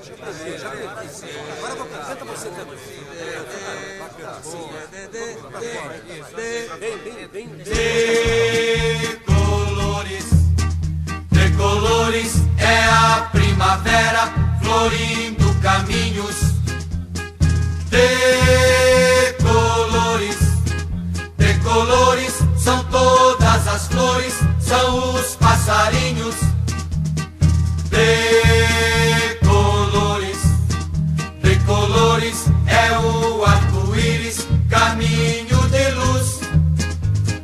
Agora. Bem, bem, bem. Decolores, decolores é a primavera florindo caminhos. Decolores, decolores são todas as flores, são os passarinhos. É o arco-íris, caminho de luz.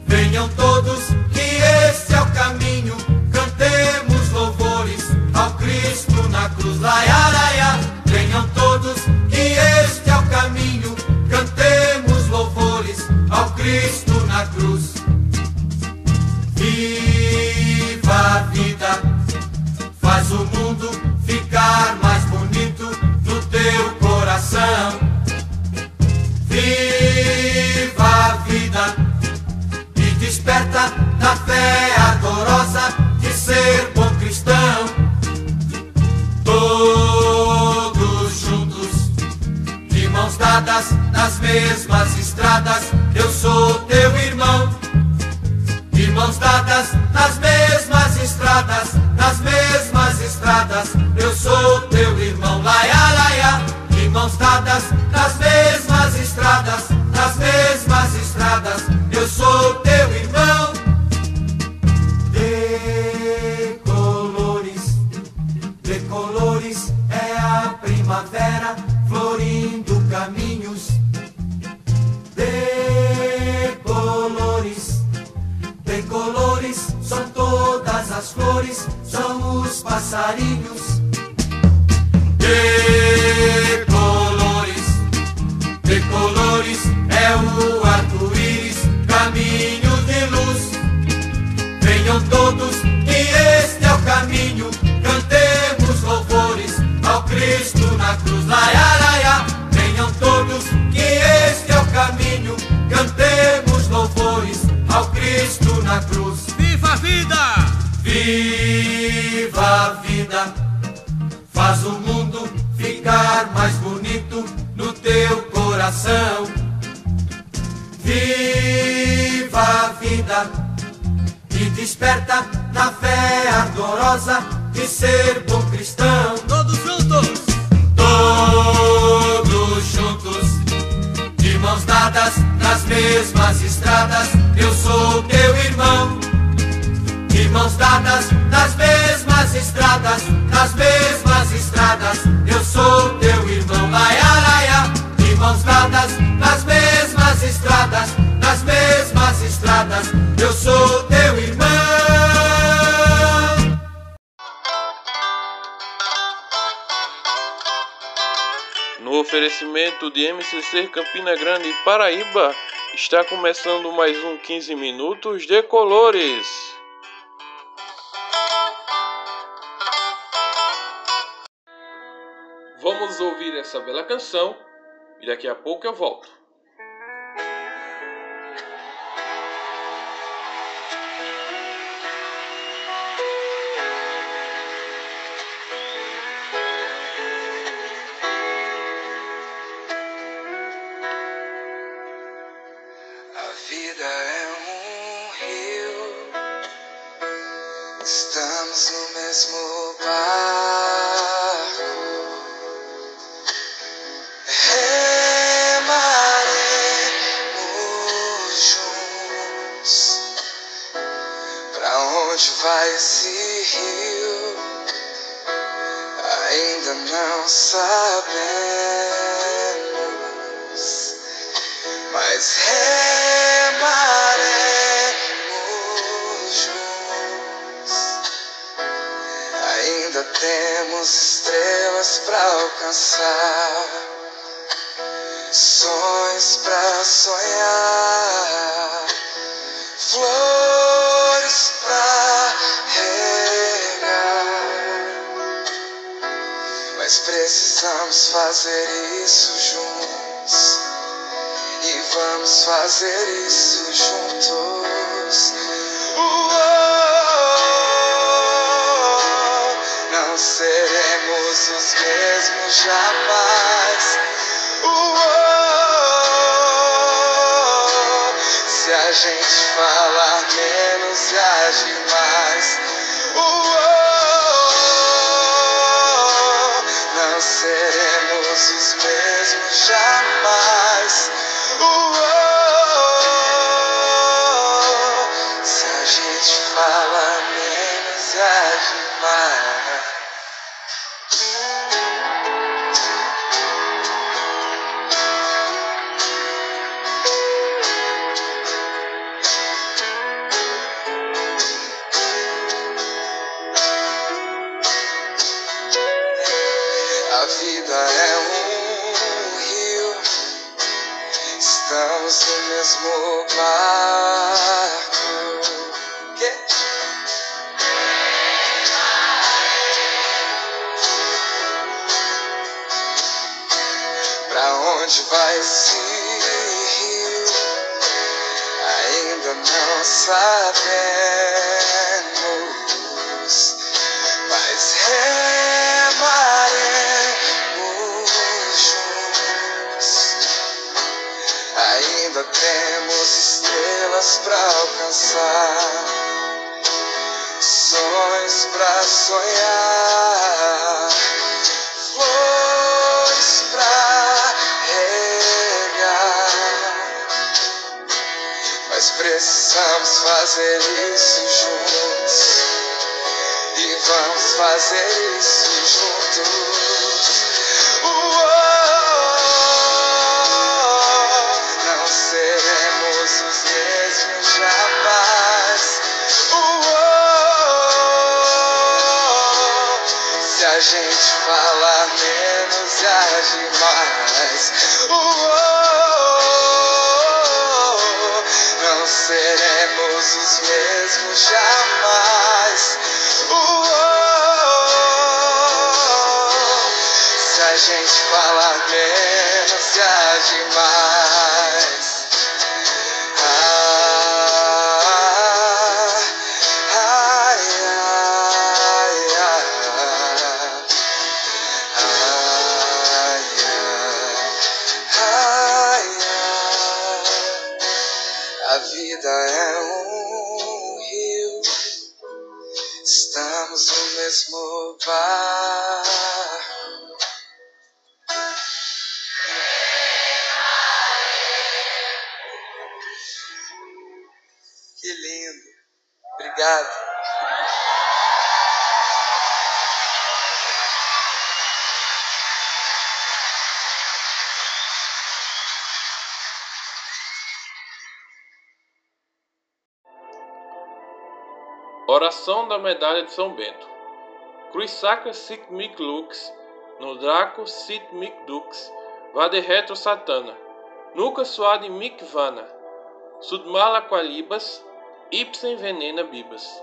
Venham todos, que este é o caminho. Cantemos louvores ao Cristo na cruz. Laiaraia. Faz o mundo ficar mais bonito no teu coração. Viva a vida e desperta na fé ardorosa de ser bom cristão. Todos juntos! Todos juntos, de mãos dadas nas mesmas estradas, eu sou teu irmão. De mãos dadas nas mesmas estradas, nas mesmas estradas, eu sou teu irmão. Laia, laia, de mãos dadas nas mesmas estradas, nas mesmas estradas, eu sou teu irmão. No oferecimento de MCC Campina Grande Paraíba, está começando mais um 15 minutos de colores. Vamos ouvir essa bela canção e daqui a pouco eu volto. Onde vai esse rio? Ainda não sabemos mas remaremos juntos. Ainda temos estrelas para alcançar, sonhos para sonhar, fazer isso juntos. E vamos fazer isso juntos. Uou, não seremos os mesmos jamais. Uou! Se a gente falar menos e agir mais. Não seremos os mesmos jamais. Estamos no mesmo barco. Quê? Pra onde vai esse rio? Ainda não sabemos estrelas pra alcançar, sonhos pra sonhar, flores pra regar. Mas precisamos fazer isso juntos. E vamos fazer isso juntos. Uou! Não seremos os mesmos a gente falar menos e mais. Uou! Não seremos os mesmos jamais. Uou! Se a gente falar menos e mais. Oração da Medalha de São Bento. Crucisaca sit mic lux, no draco sit mic dux, vade retro satana, nuca suade mic vana, sudmala qualibas, ipsem venena bibas.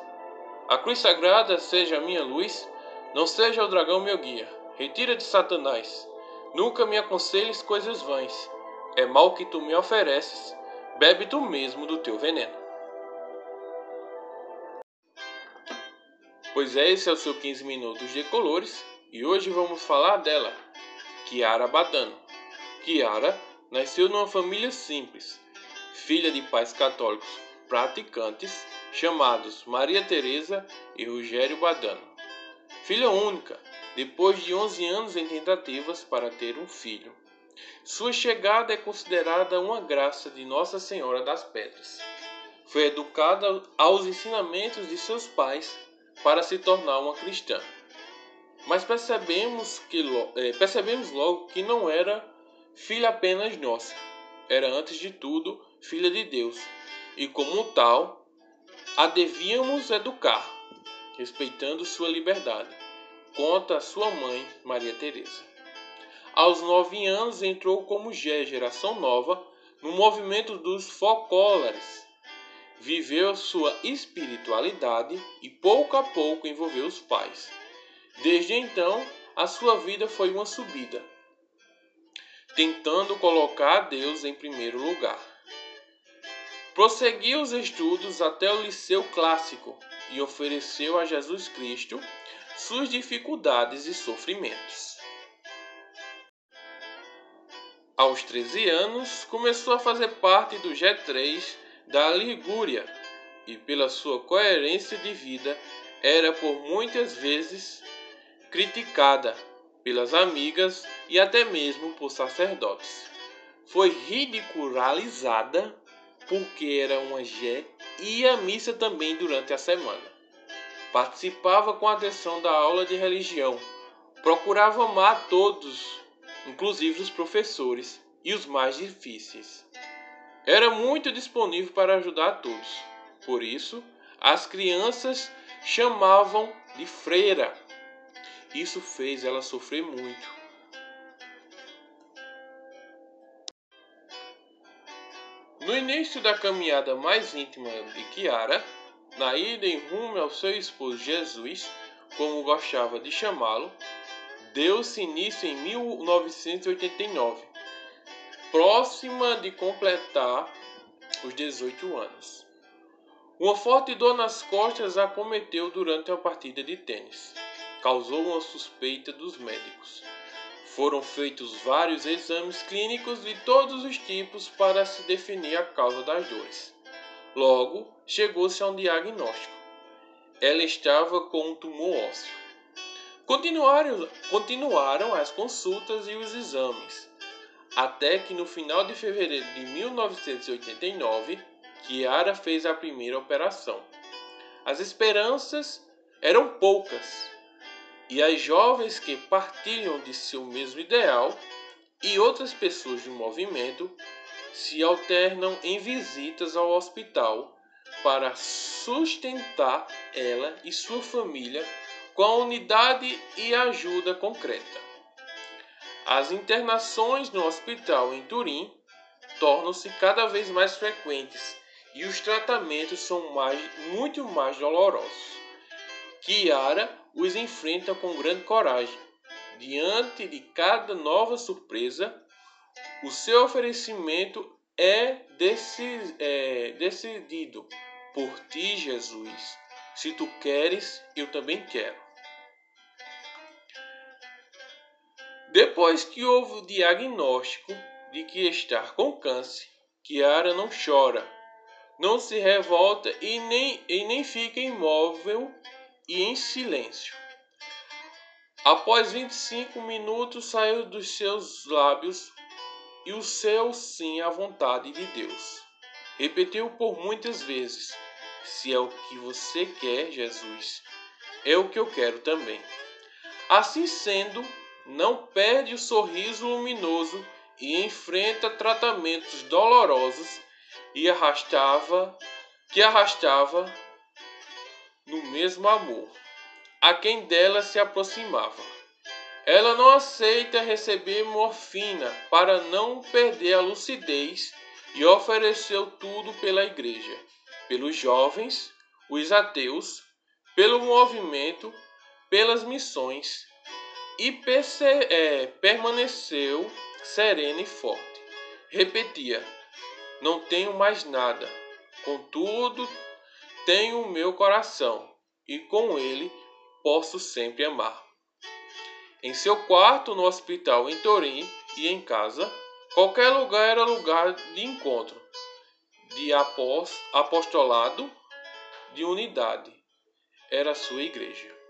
A cruz sagrada seja a minha luz, não seja o dragão meu guia. Retira de Satanás, nunca me aconselhes coisas vãs. É mal que tu me ofereces, bebe tu mesmo do teu veneno. Pois é, esse é o seu 15 minutos de colores e hoje vamos falar dela, Kiara Badano. Kiara nasceu numa família simples, filha de pais católicos praticantes chamados Maria Teresa e Rogério Badano. Filha única, depois de 11 anos em tentativas para ter um filho. Sua chegada é considerada uma graça de Nossa Senhora das Pedras. Foi educada aos ensinamentos de seus pais para se tornar uma cristã. Mas percebemos, que, eh, percebemos logo que não era filha apenas nossa, era antes de tudo filha de Deus, e como tal, a devíamos educar, respeitando sua liberdade, conta sua mãe, Maria Teresa. Aos nove anos entrou como geração nova, no movimento dos folclores, viveu sua espiritualidade e pouco a pouco envolveu os pais. Desde então, a sua vida foi uma subida, tentando colocar Deus em primeiro lugar. Prosseguiu os estudos até o liceu clássico e ofereceu a Jesus Cristo suas dificuldades e sofrimentos. Aos 13 anos, começou a fazer parte do G3 da Ligúria e, pela sua coerência de vida, era por muitas vezes criticada pelas amigas e até mesmo por sacerdotes. Foi ridicularizada porque era uma Gé e ia à missa também durante a semana. Participava com atenção da aula de religião, procurava amar todos, inclusive os professores e os mais difíceis. Era muito disponível para ajudar a todos. Por isso, as crianças chamavam de freira. Isso fez ela sofrer muito. No início da caminhada mais íntima de Kiara, na ida em rumo ao seu esposo Jesus, como gostava de chamá-lo, deu-se início em 1989, próxima de completar os 18 anos. Uma forte dor nas costas a acometeu durante a partida de tênis. Causou uma suspeita dos médicos. Foram feitos vários exames clínicos de todos os tipos para se definir a causa das dores. Logo, chegou-se a um diagnóstico. Ela estava com um tumor ósseo. Continuaram, continuaram as consultas e os exames, até que no final de fevereiro de 1989, Kiara fez a primeira operação. As esperanças eram poucas e as jovens que partilham de seu mesmo ideal e outras pessoas do movimento se alternam em visitas ao hospital para sustentar ela e sua família com a unidade e ajuda concreta. As internações no hospital em Turim tornam-se cada vez mais frequentes e os tratamentos são mais, muito mais dolorosos. Kiara os enfrenta com grande coragem. Diante de cada nova surpresa, o seu oferecimento é, decid, é decidido por ti, Jesus. Se tu queres, eu também quero. Depois que houve o diagnóstico de que está com câncer, Kiara não chora, não se revolta e nem, e nem fica imóvel e em silêncio. Após 25 minutos saiu dos seus lábios e o seu sim à vontade de Deus. Repetiu por muitas vezes: Se é o que você quer, Jesus, é o que eu quero também. Assim sendo, não perde o sorriso luminoso e enfrenta tratamentos dolorosos e arrastava que arrastava no mesmo amor a quem dela se aproximava. Ela não aceita receber morfina para não perder a lucidez e ofereceu tudo pela igreja, pelos jovens, os ateus, pelo movimento, pelas missões e é, permaneceu serena e forte. Repetia: Não tenho mais nada, contudo tenho o meu coração, e com ele posso sempre amar. Em seu quarto, no hospital em Torim e em casa, qualquer lugar era lugar de encontro, de apostolado, de unidade. Era sua igreja.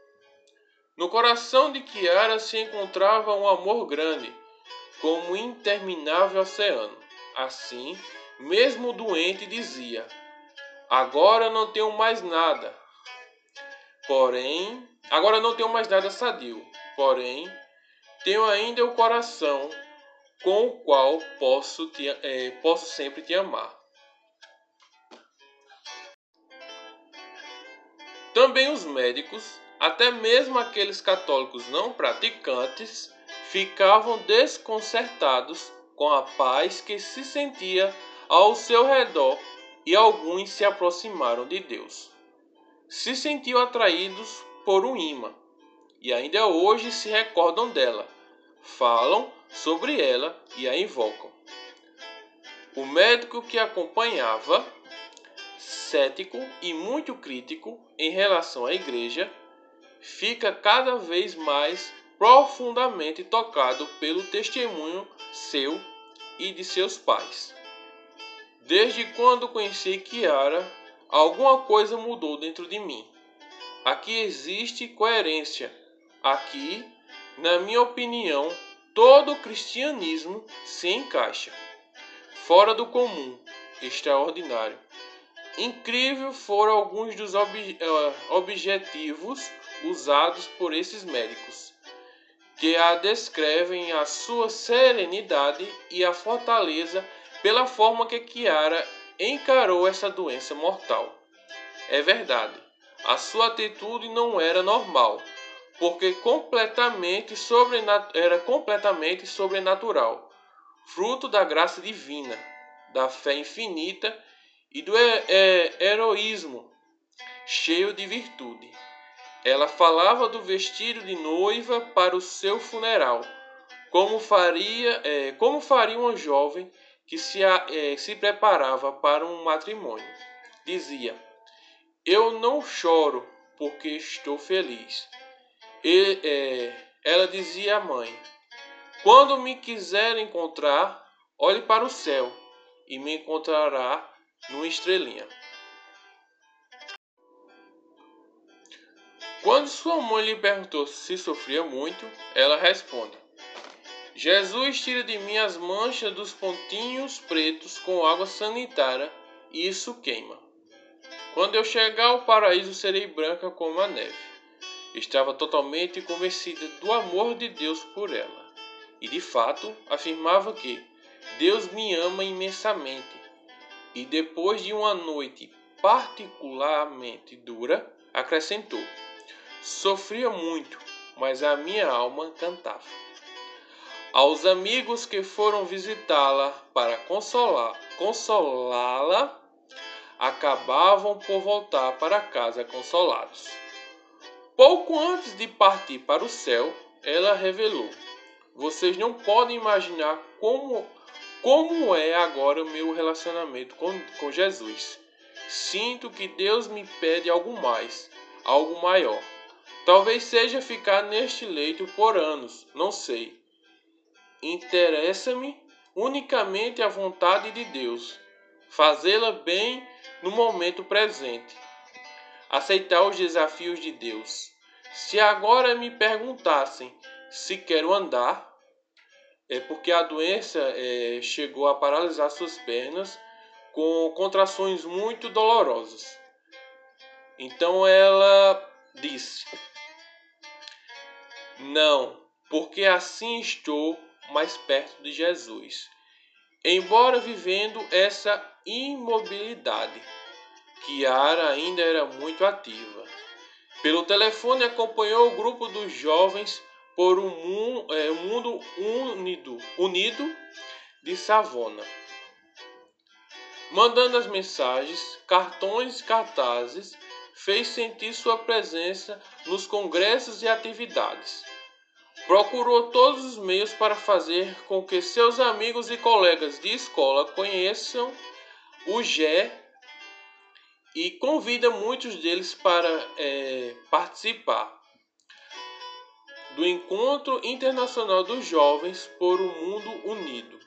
No coração de Kiara se encontrava um amor grande, como um interminável oceano. Assim, mesmo doente, dizia: Agora não tenho mais nada. Porém, agora não tenho mais nada sadio. Porém, tenho ainda o coração com o qual posso, te, é, posso sempre te amar. Também os médicos, até mesmo aqueles católicos não praticantes, ficavam desconcertados com a paz que se sentia ao seu redor e alguns se aproximaram de Deus. Se sentiam atraídos por um imã e ainda hoje se recordam dela, falam sobre ela e a invocam. O médico que acompanhava, cético e muito crítico em relação à igreja, fica cada vez mais profundamente tocado pelo testemunho seu e de seus pais. Desde quando conheci Kiara, alguma coisa mudou dentro de mim. Aqui existe coerência. Aqui, na minha opinião, todo cristianismo se encaixa. Fora do comum, extraordinário. Incrível foram alguns dos ob eh, objetivos usados por esses médicos, que a descrevem a sua serenidade e a fortaleza pela forma que Kiara encarou essa doença mortal. É verdade, a sua atitude não era normal, porque completamente era completamente sobrenatural, fruto da graça divina, da fé infinita e do heroísmo cheio de virtude. Ela falava do vestido de noiva para o seu funeral, como faria, é, como faria uma jovem que se, é, se preparava para um matrimônio. Dizia: Eu não choro porque estou feliz. E, é, ela dizia à mãe: Quando me quiser encontrar, olhe para o céu e me encontrará numa estrelinha. Quando sua mãe lhe perguntou se sofria muito, ela responde: Jesus tira de mim as manchas dos pontinhos pretos com água sanitária e isso queima. Quando eu chegar ao paraíso, serei branca como a neve. Estava totalmente convencida do amor de Deus por ela e, de fato, afirmava que Deus me ama imensamente. E depois de uma noite particularmente dura, acrescentou: Sofria muito, mas a minha alma cantava. Aos amigos que foram visitá-la para consolá-la, acabavam por voltar para casa consolados. Pouco antes de partir para o céu, ela revelou: Vocês não podem imaginar como, como é agora o meu relacionamento com, com Jesus. Sinto que Deus me pede algo mais, algo maior. Talvez seja ficar neste leito por anos, não sei. Interessa-me unicamente a vontade de Deus, fazê-la bem no momento presente, aceitar os desafios de Deus. Se agora me perguntassem se quero andar, é porque a doença é, chegou a paralisar suas pernas com contrações muito dolorosas. Então ela disse: não, porque assim estou mais perto de Jesus. Embora vivendo essa imobilidade, Kiara ainda era muito ativa. Pelo telefone acompanhou o grupo dos jovens por um mundo, é, mundo unido, unido de Savona, mandando as mensagens, cartões e cartazes, fez sentir sua presença nos congressos e atividades procurou todos os meios para fazer com que seus amigos e colegas de escola conheçam o Gé e convida muitos deles para é, participar do Encontro Internacional dos Jovens por um Mundo Unido,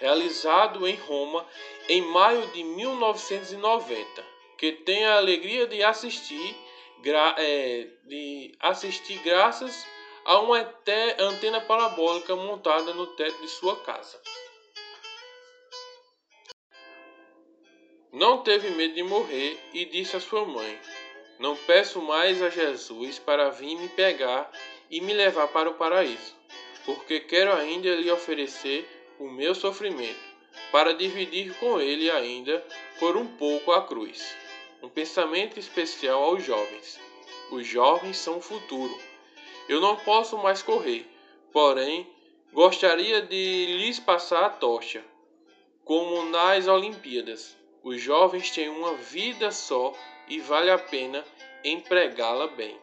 realizado em Roma em maio de 1990, que tem a alegria de assistir, é, de assistir graças a uma antena parabólica montada no teto de sua casa. Não teve medo de morrer e disse à sua mãe: Não peço mais a Jesus para vir me pegar e me levar para o paraíso, porque quero ainda lhe oferecer o meu sofrimento, para dividir com ele ainda por um pouco a cruz. Um pensamento especial aos jovens. Os jovens são o futuro eu não posso mais correr, porém gostaria de lhes passar a tocha. Como nas Olimpíadas, os jovens têm uma vida só e vale a pena empregá-la bem.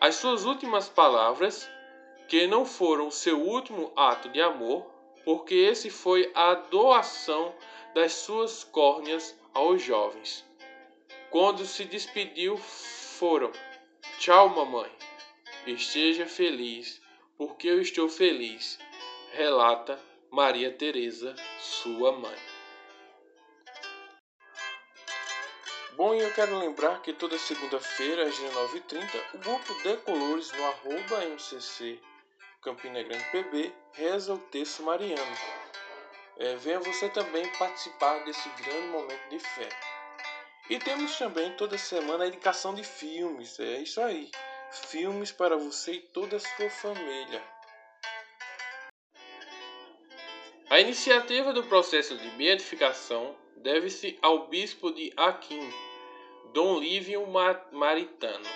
As suas últimas palavras, que não foram seu último ato de amor, porque esse foi a doação das suas córneas aos jovens. Quando se despediu, foram Tchau, mamãe. Esteja feliz, porque eu estou feliz, relata Maria Teresa, sua mãe. Bom, eu quero lembrar que toda segunda-feira, às 19h30, o grupo Decolores no arroba MCC Campina Grande PB reza o texto mariano. É, venha você também participar desse grande momento de fé. E temos também toda semana a indicação de filmes, é isso aí. Filmes para você e toda a sua família. A iniciativa do processo de beatificação deve-se ao bispo de Aquim, Dom Lívio Maritano,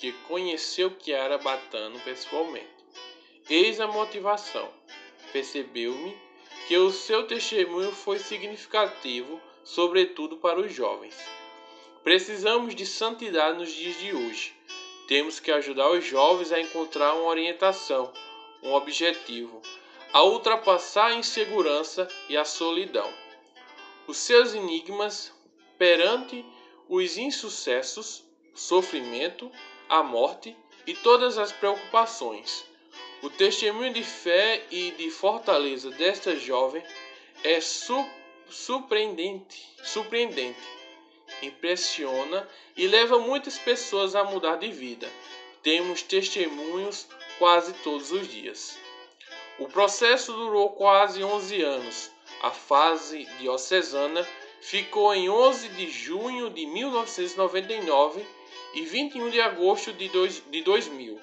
que conheceu Chiara Batano pessoalmente. Eis a motivação. Percebeu-me que o seu testemunho foi significativo, sobretudo para os jovens. Precisamos de santidade nos dias de hoje. Temos que ajudar os jovens a encontrar uma orientação, um objetivo, a ultrapassar a insegurança e a solidão. Os seus enigmas perante os insucessos, sofrimento, a morte e todas as preocupações. O testemunho de fé e de fortaleza desta jovem é su surpreendente, surpreendente, impressiona e leva muitas pessoas a mudar de vida. Temos testemunhos quase todos os dias. O processo durou quase 11 anos. A fase diocesana ficou em 11 de junho de 1999 e 21 de agosto de, dois, de 2000,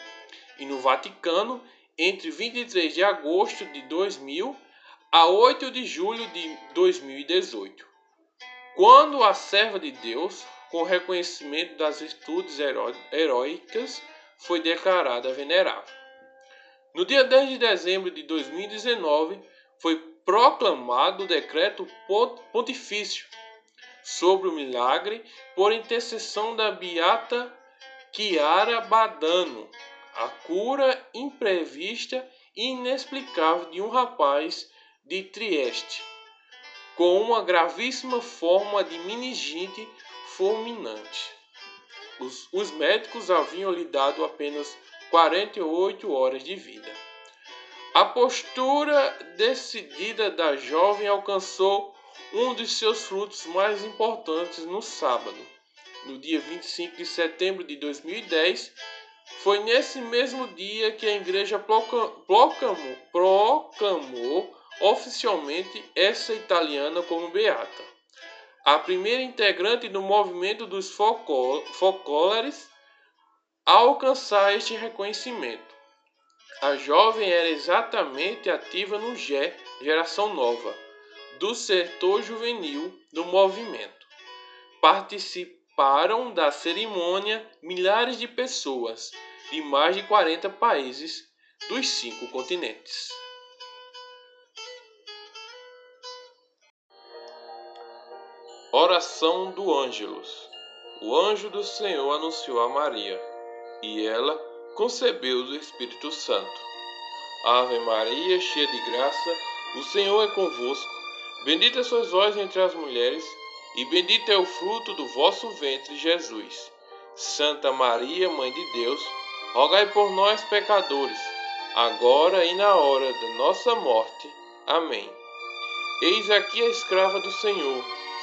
e no Vaticano entre 23 de agosto de 2000 a 8 de julho de 2018. Quando a serva de Deus, com reconhecimento das virtudes heróicas, foi declarada venerável. No dia 10 de dezembro de 2019, foi proclamado o decreto pontifício sobre o milagre por intercessão da beata Chiara Badano, a cura imprevista e inexplicável de um rapaz de Trieste com uma gravíssima forma de meningite fulminante. Os, os médicos haviam lhe dado apenas 48 horas de vida. A postura decidida da jovem alcançou um dos seus frutos mais importantes no sábado. No dia 25 de setembro de 2010, foi nesse mesmo dia que a igreja proclamou, proclamou oficialmente essa italiana como beata. A primeira integrante do movimento dos focolares a alcançar este reconhecimento. A jovem era exatamente ativa no GE, Geração Nova, do setor juvenil do movimento. Participaram da cerimônia milhares de pessoas de mais de 40 países dos cinco continentes. Oração do Ângelus. O anjo do Senhor anunciou a Maria, e ela concebeu do Espírito Santo. Ave Maria, cheia de graça, o Senhor é convosco. Bendita sois vós entre as mulheres, e bendito é o fruto do vosso ventre, Jesus. Santa Maria, Mãe de Deus, rogai por nós, pecadores, agora e na hora da nossa morte. Amém. Eis aqui a escrava do Senhor,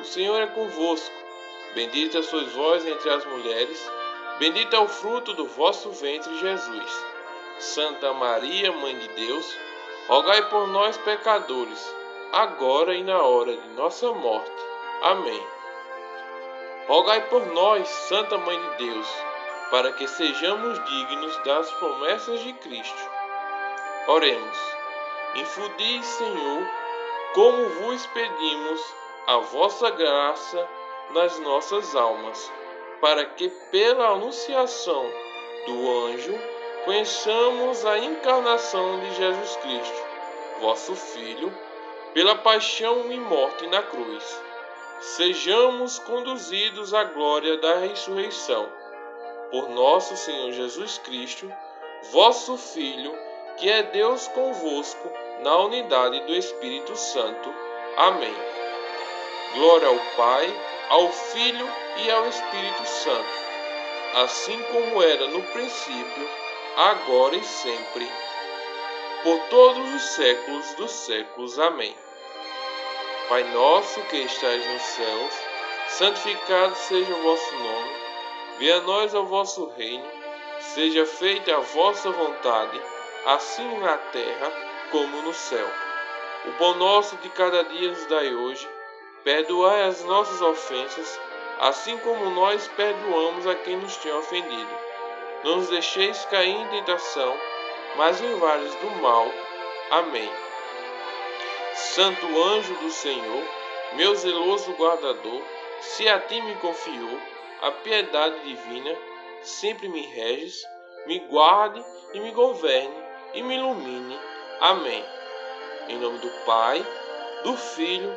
o Senhor é convosco. Bendita sois vós entre as mulheres, Bendito é o fruto do vosso ventre, Jesus. Santa Maria, Mãe de Deus, rogai por nós, pecadores, agora e na hora de nossa morte. Amém. Rogai por nós, Santa Mãe de Deus, para que sejamos dignos das promessas de Cristo. Oremos. Infundis, Senhor, como vos pedimos, a vossa graça nas nossas almas para que pela anunciação do anjo, conheçamos a encarnação de Jesus Cristo, vosso Filho, pela paixão e morte na cruz. Sejamos conduzidos à glória da ressurreição. Por nosso Senhor Jesus Cristo, vosso Filho, que é Deus convosco, na unidade do Espírito Santo. Amém. Glória ao Pai, ao Filho e ao Espírito Santo, assim como era no princípio, agora e sempre, por todos os séculos dos séculos. Amém. Pai nosso que estais nos céus, santificado seja o vosso nome, venha a nós o vosso reino, seja feita a vossa vontade, assim na terra como no céu. O pão nosso de cada dia nos dai hoje, perdoai as nossas ofensas, assim como nós perdoamos a quem nos tem ofendido. Não nos deixeis cair em tentação, mas livrai-nos do mal. Amém. Santo anjo do Senhor, meu zeloso guardador, se a ti me confiou a piedade divina, sempre me reges, me guarde e me governe e me ilumine. Amém. Em nome do Pai, do Filho